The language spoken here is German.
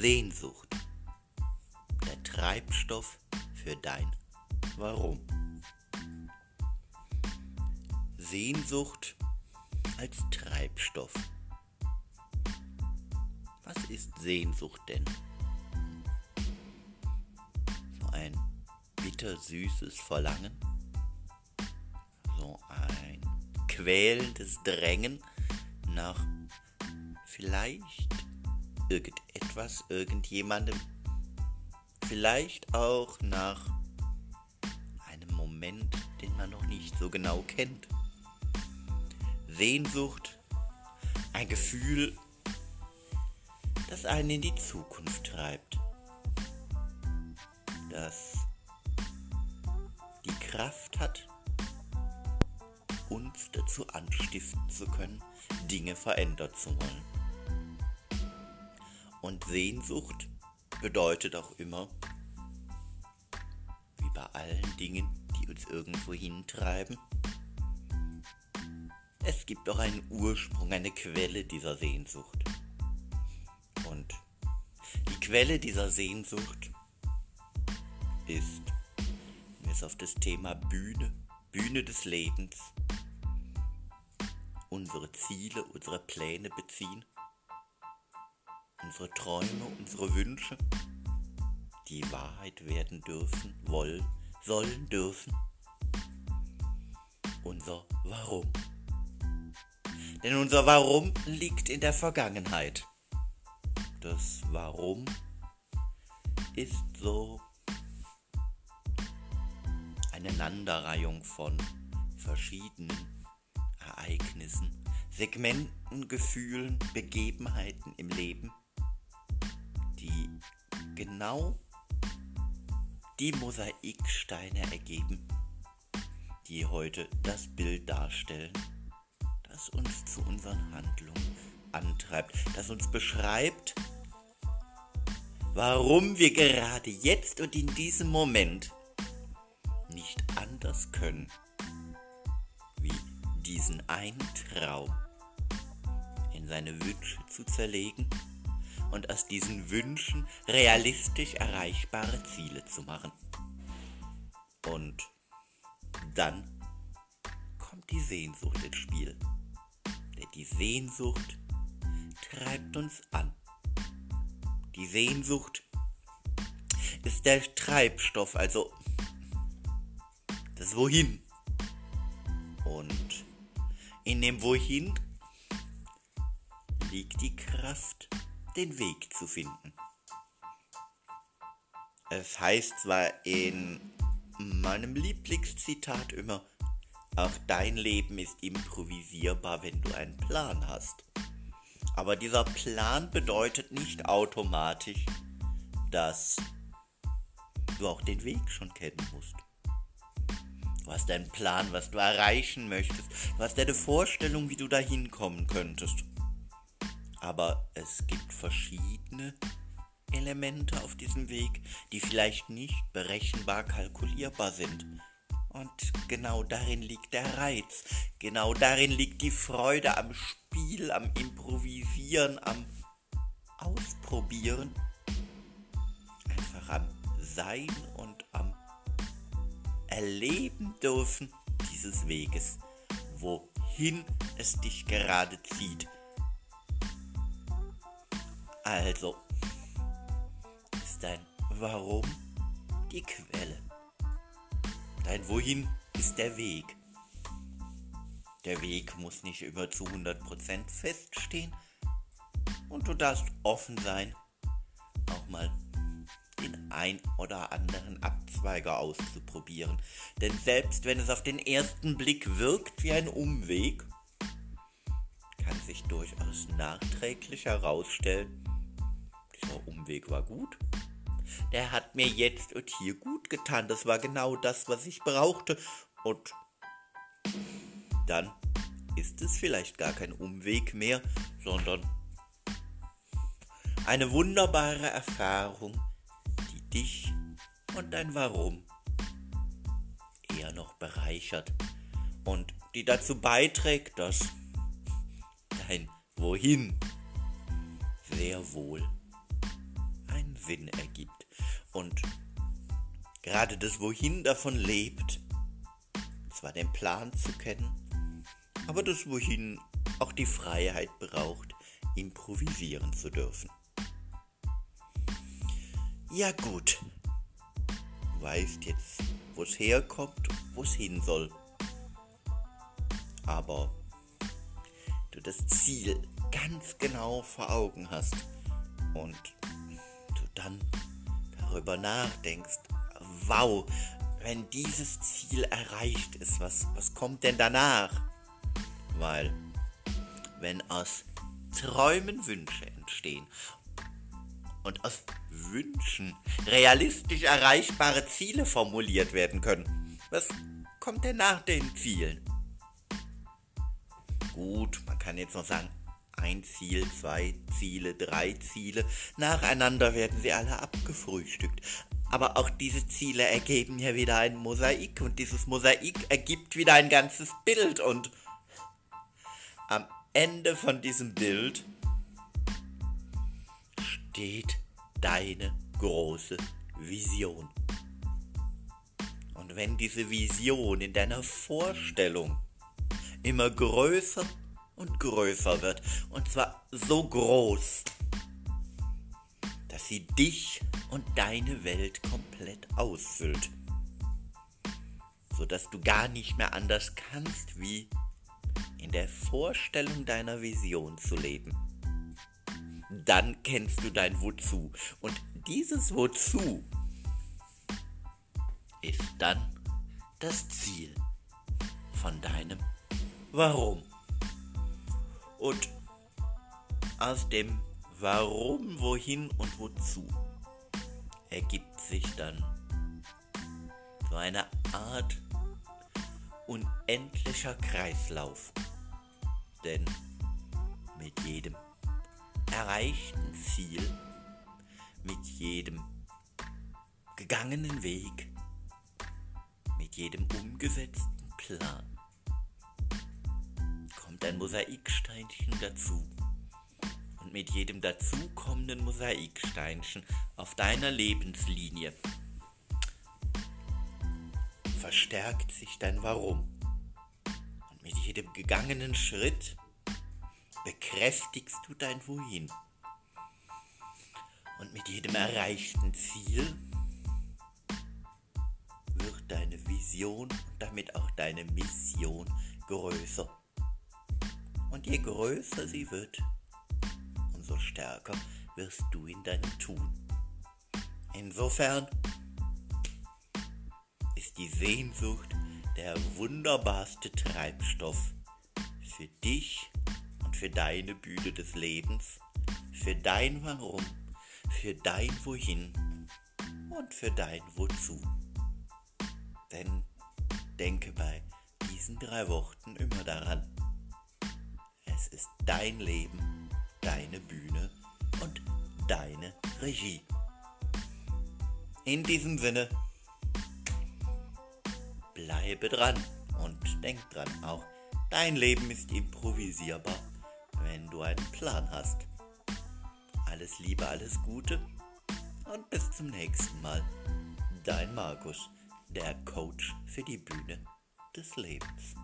Sehnsucht. Der Treibstoff für dein Warum. Sehnsucht als Treibstoff. Was ist Sehnsucht denn? So ein bittersüßes Verlangen? So ein quälendes Drängen nach vielleicht irgendetwas, irgendjemandem, vielleicht auch nach einem Moment, den man noch nicht so genau kennt. Sehnsucht, ein Gefühl, das einen in die Zukunft treibt, das die Kraft hat, uns dazu anstiften zu können, Dinge verändern zu wollen. Und Sehnsucht bedeutet auch immer, wie bei allen Dingen, die uns irgendwo hintreiben, es gibt auch einen Ursprung, eine Quelle dieser Sehnsucht. Und die Quelle dieser Sehnsucht ist, wir es auf das Thema Bühne, Bühne des Lebens, unsere Ziele, unsere Pläne beziehen, unsere Träume, unsere Wünsche, die Wahrheit werden dürfen, wollen, sollen dürfen, unser Warum. Denn unser Warum liegt in der Vergangenheit. Das Warum ist so eine Aneinanderreihung von verschiedenen Ereignissen, Segmenten, Gefühlen, Begebenheiten im Leben, die genau die Mosaiksteine ergeben, die heute das Bild darstellen das uns zu unseren Handlungen antreibt, das uns beschreibt, warum wir gerade jetzt und in diesem Moment nicht anders können, wie diesen einen Traum in seine Wünsche zu zerlegen und aus diesen Wünschen realistisch erreichbare Ziele zu machen. Und dann kommt die Sehnsucht ins Spiel. Die Sehnsucht treibt uns an. Die Sehnsucht ist der Treibstoff, also das Wohin. Und in dem Wohin liegt die Kraft, den Weg zu finden. Es heißt zwar in meinem Lieblingszitat immer, auch dein Leben ist improvisierbar, wenn du einen Plan hast. Aber dieser Plan bedeutet nicht automatisch, dass du auch den Weg schon kennen musst. Du hast einen Plan, was du erreichen möchtest. Du hast eine Vorstellung, wie du da hinkommen könntest. Aber es gibt verschiedene Elemente auf diesem Weg, die vielleicht nicht berechenbar kalkulierbar sind. Und genau darin liegt der Reiz. Genau darin liegt die Freude am Spiel, am Improvisieren, am Ausprobieren. Einfach am Sein und am Erleben dürfen dieses Weges, wohin es dich gerade zieht. Also ist dein Warum die Quelle. Dein Wohin ist der Weg. Der Weg muss nicht immer zu 100% feststehen und du darfst offen sein, auch mal den ein oder anderen Abzweiger auszuprobieren. Denn selbst wenn es auf den ersten Blick wirkt wie ein Umweg, kann sich durchaus nachträglich herausstellen, dieser Umweg war gut der hat mir jetzt und hier gut getan. Das war genau das, was ich brauchte. Und dann ist es vielleicht gar kein Umweg mehr, sondern eine wunderbare Erfahrung, die dich und dein Warum eher noch bereichert und die dazu beiträgt, dass dein Wohin sehr wohl Sinn ergibt. Und gerade das Wohin davon lebt, zwar den Plan zu kennen, aber das Wohin auch die Freiheit braucht, improvisieren zu dürfen. Ja gut, du weißt jetzt, wo es herkommt, wo es hin soll. Aber du das Ziel ganz genau vor Augen hast und dann darüber nachdenkst, wow, wenn dieses Ziel erreicht ist, was, was kommt denn danach? Weil, wenn aus Träumen Wünsche entstehen und aus Wünschen realistisch erreichbare Ziele formuliert werden können, was kommt denn nach den Zielen? Gut, man kann jetzt noch sagen, ein Ziel, zwei Ziele, drei Ziele. Nacheinander werden sie alle abgefrühstückt. Aber auch diese Ziele ergeben ja wieder ein Mosaik und dieses Mosaik ergibt wieder ein ganzes Bild und am Ende von diesem Bild steht deine große Vision. Und wenn diese Vision in deiner Vorstellung immer größer und größer wird. Und zwar so groß, dass sie dich und deine Welt komplett ausfüllt. Sodass du gar nicht mehr anders kannst, wie in der Vorstellung deiner Vision zu leben. Dann kennst du dein Wozu. Und dieses Wozu ist dann das Ziel von deinem Warum. Und aus dem Warum, Wohin und Wozu ergibt sich dann so eine Art unendlicher Kreislauf. Denn mit jedem erreichten Ziel, mit jedem gegangenen Weg, mit jedem umgesetzten Plan kommt ein Mosaiksteinchen dazu. Und mit jedem dazukommenden Mosaiksteinchen auf deiner Lebenslinie verstärkt sich dein Warum. Und mit jedem gegangenen Schritt bekräftigst du dein Wohin. Und mit jedem erreichten Ziel wird deine Vision und damit auch deine Mission größer. Und je größer sie wird, umso stärker wirst du in deinem Tun. Insofern ist die Sehnsucht der wunderbarste Treibstoff für dich und für deine Bühne des Lebens, für dein Warum, für dein Wohin und für dein Wozu. Denn denke bei diesen drei Worten immer daran, es ist dein Leben, deine Bühne und deine Regie. In diesem Sinne, bleibe dran und denk dran, auch dein Leben ist improvisierbar, wenn du einen Plan hast. Alles Liebe, alles Gute und bis zum nächsten Mal. Dein Markus, der Coach für die Bühne des Lebens.